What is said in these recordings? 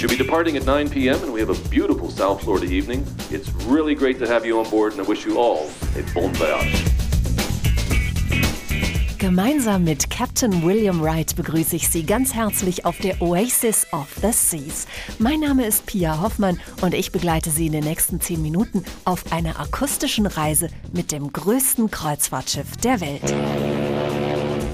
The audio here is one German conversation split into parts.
should be departing at 9 p.m., and we have a beautiful South Florida evening. It's really great to have you on board, and I wish you all a bon voyage. Gemeinsam mit Captain William Wright begrüße ich Sie ganz herzlich auf der Oasis of the Seas. Mein Name ist Pia Hoffmann und ich begleite Sie in den nächsten zehn Minuten auf einer akustischen Reise mit dem größten Kreuzfahrtschiff der Welt.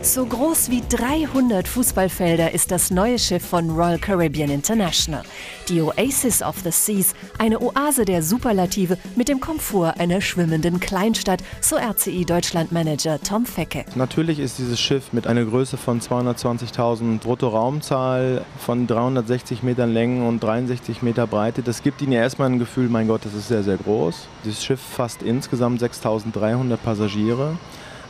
So groß wie 300 Fußballfelder ist das neue Schiff von Royal Caribbean International. Die Oasis of the Seas, eine Oase der Superlative mit dem Komfort einer schwimmenden Kleinstadt, so RCI Deutschland-Manager Tom Fecke. Natürlich ist dieses Schiff mit einer Größe von 220.000 Bruttoraumzahl, von 360 Metern Länge und 63 Meter Breite. Das gibt Ihnen ja erstmal ein Gefühl, mein Gott, das ist sehr, sehr groß. Dieses Schiff fasst insgesamt 6.300 Passagiere.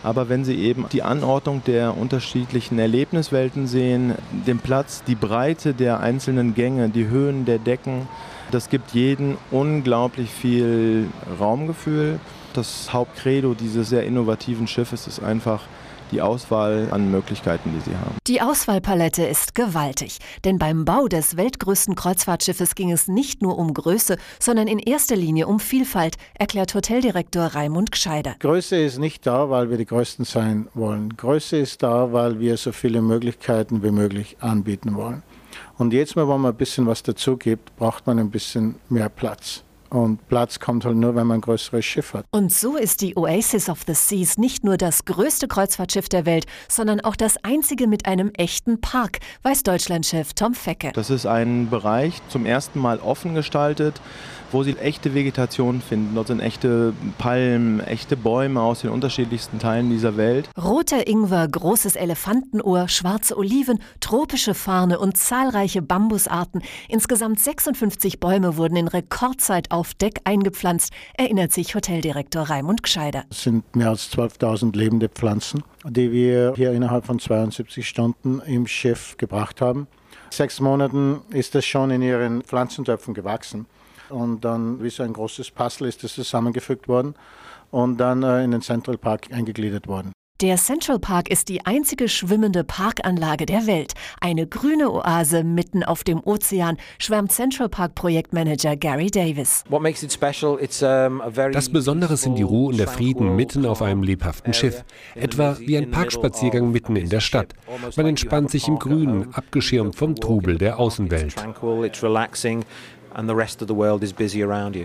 Aber wenn Sie eben die Anordnung der unterschiedlichen Erlebniswelten sehen, den Platz, die Breite der einzelnen Gänge, die Höhen der Decken, das gibt jedem unglaublich viel Raumgefühl. Das Hauptcredo dieses sehr innovativen Schiffes ist einfach die Auswahl an Möglichkeiten, die sie haben. Die Auswahlpalette ist gewaltig, denn beim Bau des weltgrößten Kreuzfahrtschiffes ging es nicht nur um Größe, sondern in erster Linie um Vielfalt, erklärt Hoteldirektor Raimund Gscheider. Größe ist nicht da, weil wir die Größten sein wollen. Größe ist da, weil wir so viele Möglichkeiten wie möglich anbieten wollen. Und jetzt mal, wenn man ein bisschen was dazu gibt, braucht man ein bisschen mehr Platz. Und Platz kommt halt nur, wenn man ein größeres Schiff hat. Und so ist die Oasis of the Seas nicht nur das größte Kreuzfahrtschiff der Welt, sondern auch das einzige mit einem echten Park, weiß Deutschlandchef Tom Fecke. Das ist ein Bereich zum ersten Mal offen gestaltet wo sie echte Vegetation finden. Dort sind echte Palmen, echte Bäume aus den unterschiedlichsten Teilen dieser Welt. Roter Ingwer, großes Elefantenohr, schwarze Oliven, tropische Farne und zahlreiche Bambusarten. Insgesamt 56 Bäume wurden in Rekordzeit auf Deck eingepflanzt, erinnert sich Hoteldirektor Raimund Gscheider. Es sind mehr als 12.000 lebende Pflanzen, die wir hier innerhalb von 72 Stunden im Schiff gebracht haben. Sechs Monaten ist es schon in ihren Pflanzentöpfen gewachsen. Und dann, wie so ein großes Puzzle, ist das zusammengefügt worden und dann äh, in den Central Park eingegliedert worden. Der Central Park ist die einzige schwimmende Parkanlage der Welt. Eine grüne Oase mitten auf dem Ozean, schwärmt Central Park Projektmanager Gary Davis. Das Besondere sind die Ruhe und der Frieden mitten auf einem lebhaften Schiff. Etwa wie ein Parkspaziergang mitten in der Stadt. Man entspannt sich im Grünen, abgeschirmt vom Trubel der Außenwelt.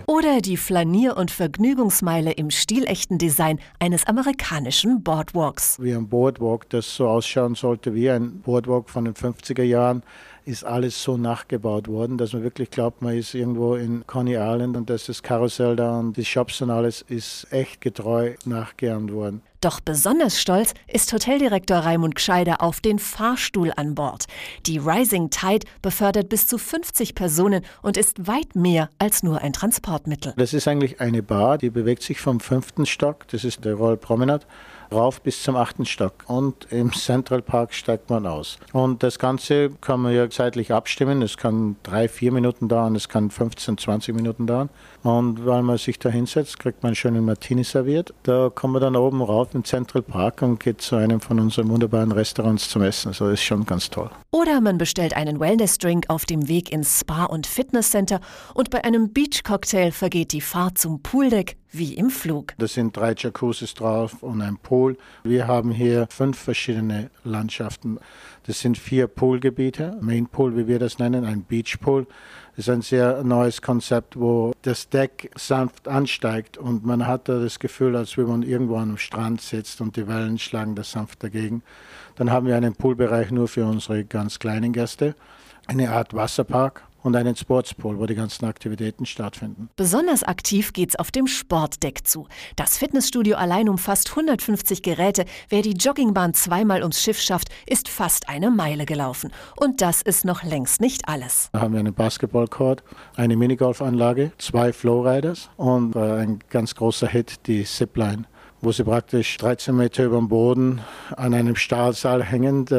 Oder die Flanier- und Vergnügungsmeile im stilechten Design eines amerikanischen Boardwalks. Wie ein Boardwalk, das so ausschauen sollte wie ein Boardwalk von den 50er Jahren, ist alles so nachgebaut worden, dass man wirklich glaubt, man ist irgendwo in Coney Island und dass das Karussell da und die Shops und alles ist echt getreu nachgeahmt worden. Doch besonders stolz ist Hoteldirektor Raimund Gscheider auf den Fahrstuhl an Bord. Die Rising Tide befördert bis zu 50 Personen und ist weit mehr als nur ein Transportmittel. Das ist eigentlich eine Bar, die bewegt sich vom fünften Stock, das ist der Royal Promenade, rauf bis zum achten Stock. Und im Central Park steigt man aus. Und das Ganze kann man ja zeitlich abstimmen. Es kann drei, vier Minuten dauern, es kann 15, 20 Minuten dauern. Und weil man sich da hinsetzt, kriegt man einen schönen Martini serviert. Da kommt man dann oben rauf im Central Park und geht zu einem von unseren wunderbaren Restaurants zum Essen. Also das ist schon ganz toll. Oder man bestellt einen Wellness-Drink auf dem Weg ins Spa- und Fitnesscenter und bei einem Beach-Cocktail vergeht die Fahrt zum Pooldeck wie im Flug. Da sind drei Jacuzzis drauf und ein Pool. Wir haben hier fünf verschiedene Landschaften. Das sind vier Poolgebiete, Main Pool, wie wir das nennen, ein Beach Pool. Das ist ein sehr neues Konzept, wo das Deck sanft ansteigt und man hat da das Gefühl, als wenn man irgendwo am Strand sitzt und die Wellen schlagen das sanft dagegen. Dann haben wir einen Poolbereich nur für unsere ganz kleinen Gäste, eine Art Wasserpark und einen Sportspool, wo die ganzen Aktivitäten stattfinden. Besonders aktiv geht's auf dem Sportdeck zu. Das Fitnessstudio allein umfasst 150 Geräte. Wer die Joggingbahn zweimal ums Schiff schafft, ist fast eine Meile gelaufen. Und das ist noch längst nicht alles. Da haben wir einen Basketballcourt, eine Minigolfanlage, zwei Flowriders und äh, ein ganz großer Hit, die Zipline wo sie praktisch 13 Meter über dem Boden an einem Stahlseil hängend äh,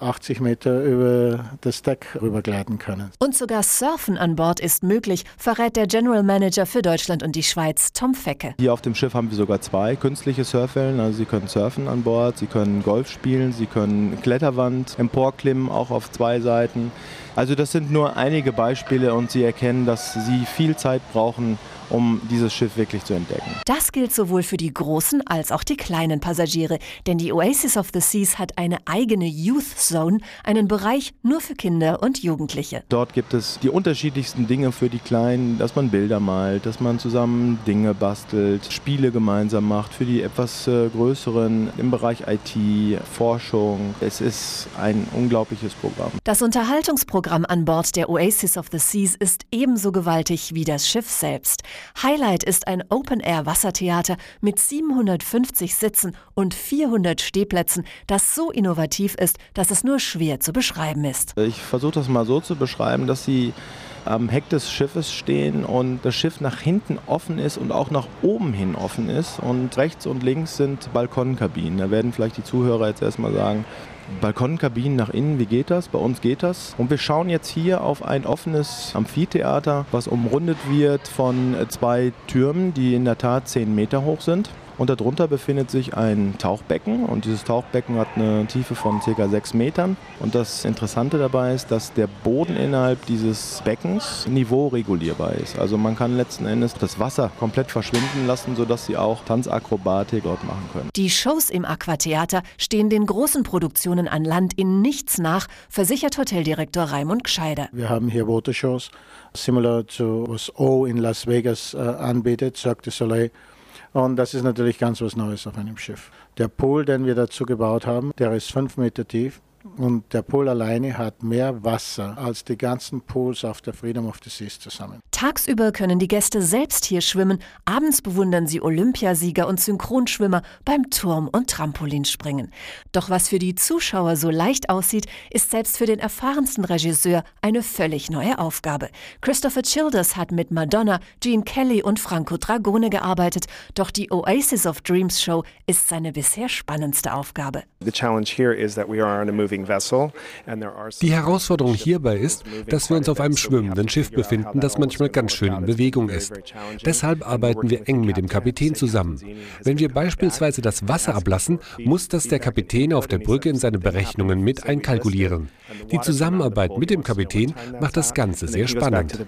80 Meter über das Deck rübergleiten können. Und sogar Surfen an Bord ist möglich, verrät der General Manager für Deutschland und die Schweiz, Tom Fecke. Hier auf dem Schiff haben wir sogar zwei künstliche Surfwellen. Also Sie können surfen an Bord, Sie können Golf spielen, Sie können Kletterwand emporklimmen, auch auf zwei Seiten. Also das sind nur einige Beispiele und Sie erkennen, dass Sie viel Zeit brauchen, um dieses Schiff wirklich zu entdecken. Das gilt sowohl für die großen als auch die kleinen Passagiere, denn die Oasis of the Seas hat eine eigene Youth Zone, einen Bereich nur für Kinder und Jugendliche. Dort gibt es die unterschiedlichsten Dinge für die Kleinen, dass man Bilder malt, dass man zusammen Dinge bastelt, Spiele gemeinsam macht, für die etwas äh, größeren im Bereich IT, Forschung. Es ist ein unglaubliches Programm. Das Unterhaltungsprogramm an Bord der Oasis of the Seas ist ebenso gewaltig wie das Schiff selbst. Highlight ist ein Open-Air-Wassertheater mit 750 Sitzen und 400 Stehplätzen, das so innovativ ist, dass es nur schwer zu beschreiben ist. Ich versuche das mal so zu beschreiben, dass Sie am Heck des Schiffes stehen und das Schiff nach hinten offen ist und auch nach oben hin offen ist. Und rechts und links sind Balkonkabinen. Da werden vielleicht die Zuhörer jetzt erstmal sagen, Balkonkabinen nach innen, wie geht das? Bei uns geht das. Und wir schauen jetzt hier auf ein offenes Amphitheater, was umrundet wird von zwei Türmen, die in der Tat 10 Meter hoch sind. Und darunter befindet sich ein Tauchbecken und dieses Tauchbecken hat eine Tiefe von ca. 6 Metern. Und das Interessante dabei ist, dass der Boden innerhalb dieses Beckens niveauregulierbar ist. Also man kann letzten Endes das Wasser komplett verschwinden lassen, sodass sie auch Tanzakrobatik dort machen können. Die Shows im Aquatheater stehen den großen Produktionen an Land in nichts nach, versichert Hoteldirektor Raimund Gscheider. Wir haben hier Watershows, similar zu was O in Las Vegas äh, anbietet, Cirque du Soleil. Und das ist natürlich ganz was Neues auf einem Schiff. Der Pool, den wir dazu gebaut haben, der ist fünf Meter tief. Und der Pool alleine hat mehr Wasser als die ganzen Pools auf der Freedom of the Seas zusammen. Tagsüber können die Gäste selbst hier schwimmen, abends bewundern sie Olympiasieger und Synchronschwimmer beim Turm- und Trampolinspringen. Doch was für die Zuschauer so leicht aussieht, ist selbst für den erfahrensten Regisseur eine völlig neue Aufgabe. Christopher Childers hat mit Madonna, Gene Kelly und Franco Dragone gearbeitet, doch die Oasis of Dreams Show ist seine bisher spannendste Aufgabe. The challenge here is that we are on a moving die Herausforderung hierbei ist, dass wir uns auf einem schwimmenden Schiff befinden, das manchmal ganz schön in Bewegung ist. Deshalb arbeiten wir eng mit dem Kapitän zusammen. Wenn wir beispielsweise das Wasser ablassen, muss das der Kapitän auf der Brücke in seine Berechnungen mit einkalkulieren. Die Zusammenarbeit mit dem Kapitän macht das Ganze sehr spannend.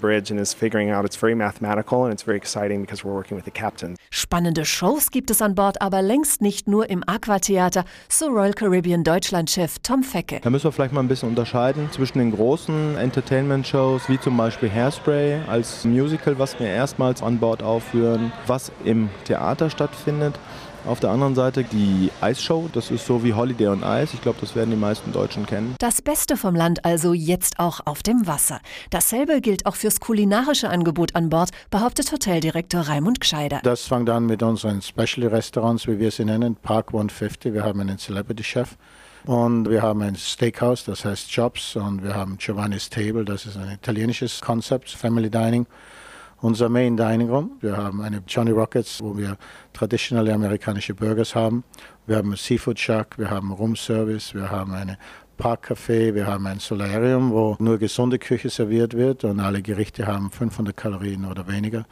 Spannende Shows gibt es an Bord aber längst nicht nur im Aquatheater, so Royal Caribbean Deutschland-Chef Tom Fecke. Da müssen wir vielleicht mal ein bisschen unterscheiden zwischen den großen Entertainment-Shows, wie zum Beispiel Hairspray als Musical, was wir erstmals an Bord aufführen, was im Theater stattfindet. Auf der anderen Seite die Eisshow, das ist so wie Holiday on Ice. Ich glaube, das werden die meisten Deutschen kennen. Das Beste vom Land also jetzt auch auf dem Wasser. Dasselbe gilt auch fürs kulinarische Angebot an Bord, behauptet Hoteldirektor Raimund Gscheider. Das fängt an mit unseren Special-Restaurants, wie wir sie nennen, Park 150. Wir haben einen Celebrity-Chef. Und wir haben ein Steakhouse, das heißt Jobs. Und wir haben Giovanni's Table, das ist ein italienisches Konzept, Family Dining. Unser Main Dining Room. Wir haben eine Johnny Rockets, wo wir traditionelle amerikanische Burgers haben. Wir haben einen Seafood Shack, wir haben Room Service, wir haben eine Parkcafé, wir haben ein Solarium, wo nur gesunde Küche serviert wird und alle Gerichte haben 500 Kalorien oder weniger.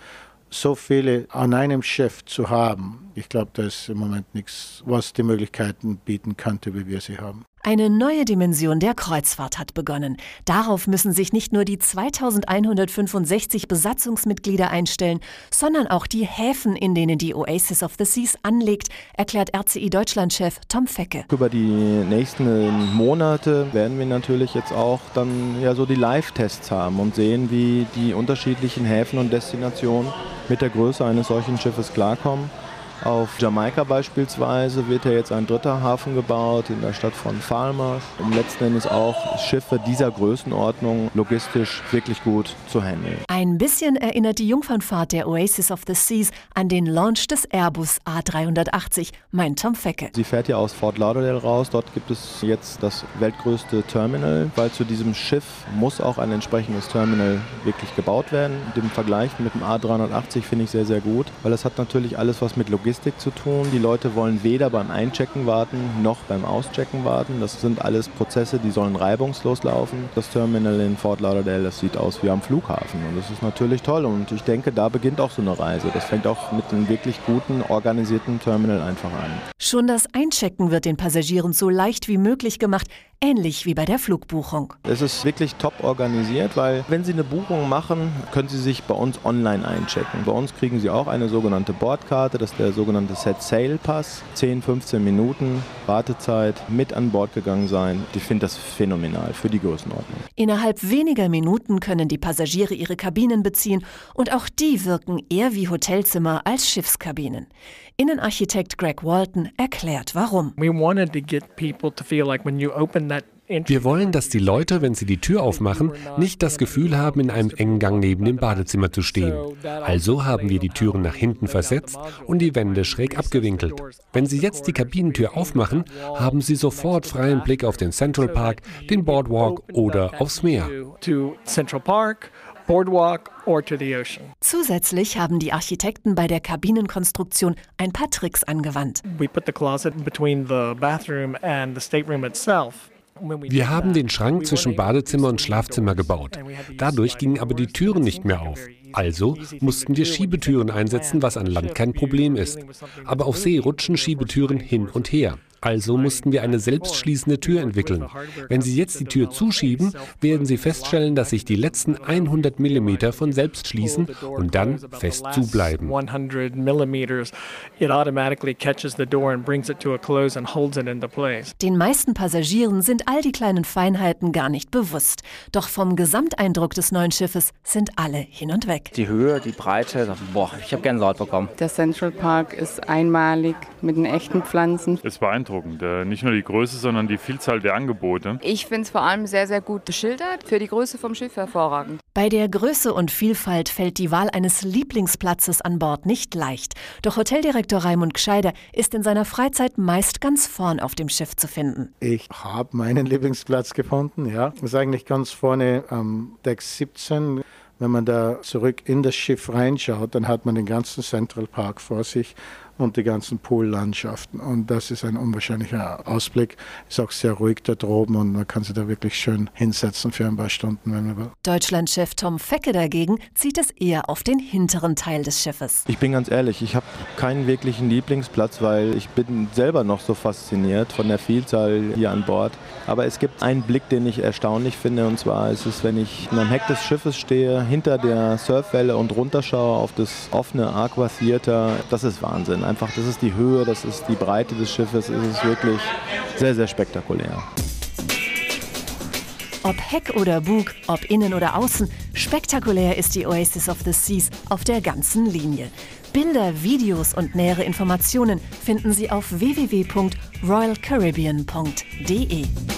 So viele an einem Schiff zu haben, ich glaube, da ist im Moment nichts, was die Möglichkeiten bieten könnte, wie wir sie haben. Eine neue Dimension der Kreuzfahrt hat begonnen. Darauf müssen sich nicht nur die 2165 Besatzungsmitglieder einstellen, sondern auch die Häfen, in denen die Oasis of the Seas anlegt, erklärt RCI Deutschland-Chef Tom Fecke. Über die nächsten Monate werden wir natürlich jetzt auch dann ja so die Live-Tests haben und sehen, wie die unterschiedlichen Häfen und Destinationen mit der Größe eines solchen Schiffes klarkommen. Auf Jamaika beispielsweise wird ja jetzt ein dritter Hafen gebaut in der Stadt von Falmouth, um letzten Endes auch Schiffe dieser Größenordnung logistisch wirklich gut zu handeln. Ein bisschen erinnert die Jungfernfahrt der Oasis of the Seas an den Launch des Airbus A380, meint Tom Fecke. Sie fährt ja aus Fort Lauderdale raus. Dort gibt es jetzt das weltgrößte Terminal, weil zu diesem Schiff muss auch ein entsprechendes Terminal wirklich gebaut werden. Den Vergleich mit dem A380 finde ich sehr, sehr gut, weil es hat natürlich alles, was mit Logistik Logistik zu tun. Die Leute wollen weder beim Einchecken warten noch beim Auschecken warten. Das sind alles Prozesse, die sollen reibungslos laufen. Das Terminal in Fort Lauderdale, das sieht aus wie am Flughafen und das ist natürlich toll und ich denke, da beginnt auch so eine Reise. Das fängt auch mit einem wirklich guten, organisierten Terminal einfach an. Schon das Einchecken wird den Passagieren so leicht wie möglich gemacht, ähnlich wie bei der Flugbuchung. Es ist wirklich top organisiert, weil wenn Sie eine Buchung machen, können Sie sich bei uns online einchecken. Bei uns kriegen Sie auch eine sogenannte Bordkarte, das ist der sogenannte Set Sail Pass. 10, 15 Minuten Wartezeit, mit an Bord gegangen sein. Ich finde das phänomenal für die Größenordnung. Innerhalb weniger Minuten können die Passagiere ihre Kabinen beziehen und auch die wirken eher wie Hotelzimmer als Schiffskabinen. Innenarchitekt Greg Walton erklärt warum. We wanted to get people to feel like when you open that wir wollen, dass die Leute, wenn sie die Tür aufmachen, nicht das Gefühl haben, in einem engen Gang neben dem Badezimmer zu stehen. Also haben wir die Türen nach hinten versetzt und die Wände schräg abgewinkelt. Wenn Sie jetzt die Kabinentür aufmachen, haben Sie sofort freien Blick auf den Central Park, den Boardwalk oder aufs Meer. Boardwalk or to the ocean. Zusätzlich haben die Architekten bei der Kabinenkonstruktion ein paar Tricks angewandt. We put the closet between the bathroom and the stateroom itself. Wir haben den Schrank zwischen Badezimmer und Schlafzimmer gebaut. Dadurch gingen aber die Türen nicht mehr auf. Also mussten wir Schiebetüren einsetzen, was an Land kein Problem ist. Aber auf See rutschen Schiebetüren hin und her. Also mussten wir eine selbstschließende Tür entwickeln. Wenn Sie jetzt die Tür zuschieben, werden Sie feststellen, dass sich die letzten 100 mm von selbst schließen und dann fest zubleiben. Den meisten Passagieren sind all die kleinen Feinheiten gar nicht bewusst. Doch vom Gesamteindruck des neuen Schiffes sind alle hin und weg. Die Höhe, die Breite, boah, ich habe Gänsehaut bekommen. Der Central Park ist einmalig mit den echten Pflanzen. Es beeindruckend beeindruckend. Äh, nicht nur die Größe, sondern die Vielzahl der Angebote. Ich finde es vor allem sehr, sehr gut beschildert. Für die Größe vom Schiff hervorragend. Bei der Größe und Vielfalt fällt die Wahl eines Lieblingsplatzes an Bord nicht leicht. Doch Hoteldirektor Raimund Gscheider ist in seiner Freizeit meist ganz vorn auf dem Schiff zu finden. Ich habe meinen Lieblingsplatz gefunden, ja. Das ist eigentlich ganz vorne am Deck 17. Wenn man da zurück in das Schiff reinschaut, dann hat man den ganzen Central Park vor sich und die ganzen Poollandschaften. Und das ist ein unwahrscheinlicher Ausblick. Ist auch sehr ruhig da droben und man kann sich da wirklich schön hinsetzen für ein paar Stunden, wenn man will. Deutschlandchef Tom Fecke dagegen zieht es eher auf den hinteren Teil des Schiffes. Ich bin ganz ehrlich, ich habe keinen wirklichen Lieblingsplatz, weil ich bin selber noch so fasziniert von der Vielzahl hier an Bord. Aber es gibt einen Blick, den ich erstaunlich finde, und zwar ist es, wenn ich am Heck des Schiffes stehe, hinter der Surfwelle und runterschaue auf das offene Aqua Theater. Das ist Wahnsinn einfach, das ist die Höhe, das ist die Breite des Schiffes, es ist wirklich sehr, sehr spektakulär. Ob Heck oder Bug, ob innen oder außen, spektakulär ist die Oasis of the Seas auf der ganzen Linie. Bilder, Videos und nähere Informationen finden Sie auf www.royalcaribbean.de.